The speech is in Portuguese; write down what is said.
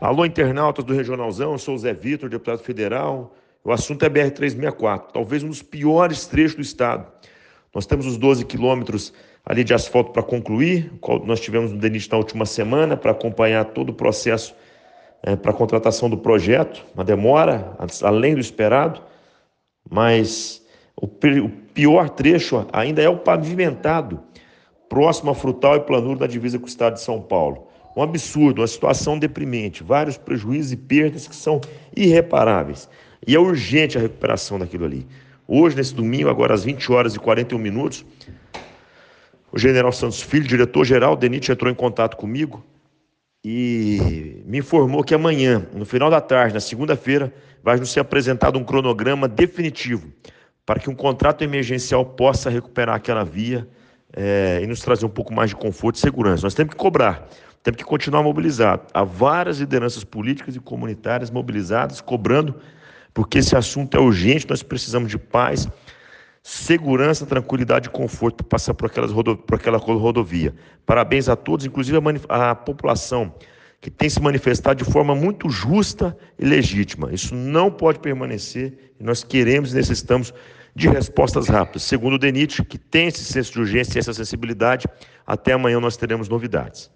Alô, internautas do Regionalzão, eu sou o Zé Vitor, deputado federal. O assunto é BR-364, talvez um dos piores trechos do estado. Nós temos os 12 quilômetros ali de asfalto para concluir, nós tivemos no DENIT na última semana para acompanhar todo o processo é, para a contratação do projeto, uma demora além do esperado, mas o, o pior trecho ainda é o pavimentado, próximo a Frutal e Planuro da divisa com o estado de São Paulo. Um absurdo, uma situação deprimente, vários prejuízos e perdas que são irreparáveis. E é urgente a recuperação daquilo ali. Hoje, nesse domingo, agora às 20 horas e 41 minutos, o general Santos Filho, diretor-geral, Denit, entrou em contato comigo e me informou que amanhã, no final da tarde, na segunda-feira, vai nos ser apresentado um cronograma definitivo para que um contrato emergencial possa recuperar aquela via é, e nos trazer um pouco mais de conforto e segurança. Nós temos que cobrar, temos que continuar mobilizados. Há várias lideranças políticas e comunitárias mobilizadas, cobrando, porque esse assunto é urgente, nós precisamos de paz, segurança, tranquilidade e conforto para passar por, aquelas rodo, por aquela rodovia. Parabéns a todos, inclusive a, a população que tem se manifestado de forma muito justa e legítima. Isso não pode permanecer e nós queremos e necessitamos de respostas rápidas. Segundo o DENIT, que tem esse senso de urgência e essa sensibilidade, até amanhã nós teremos novidades.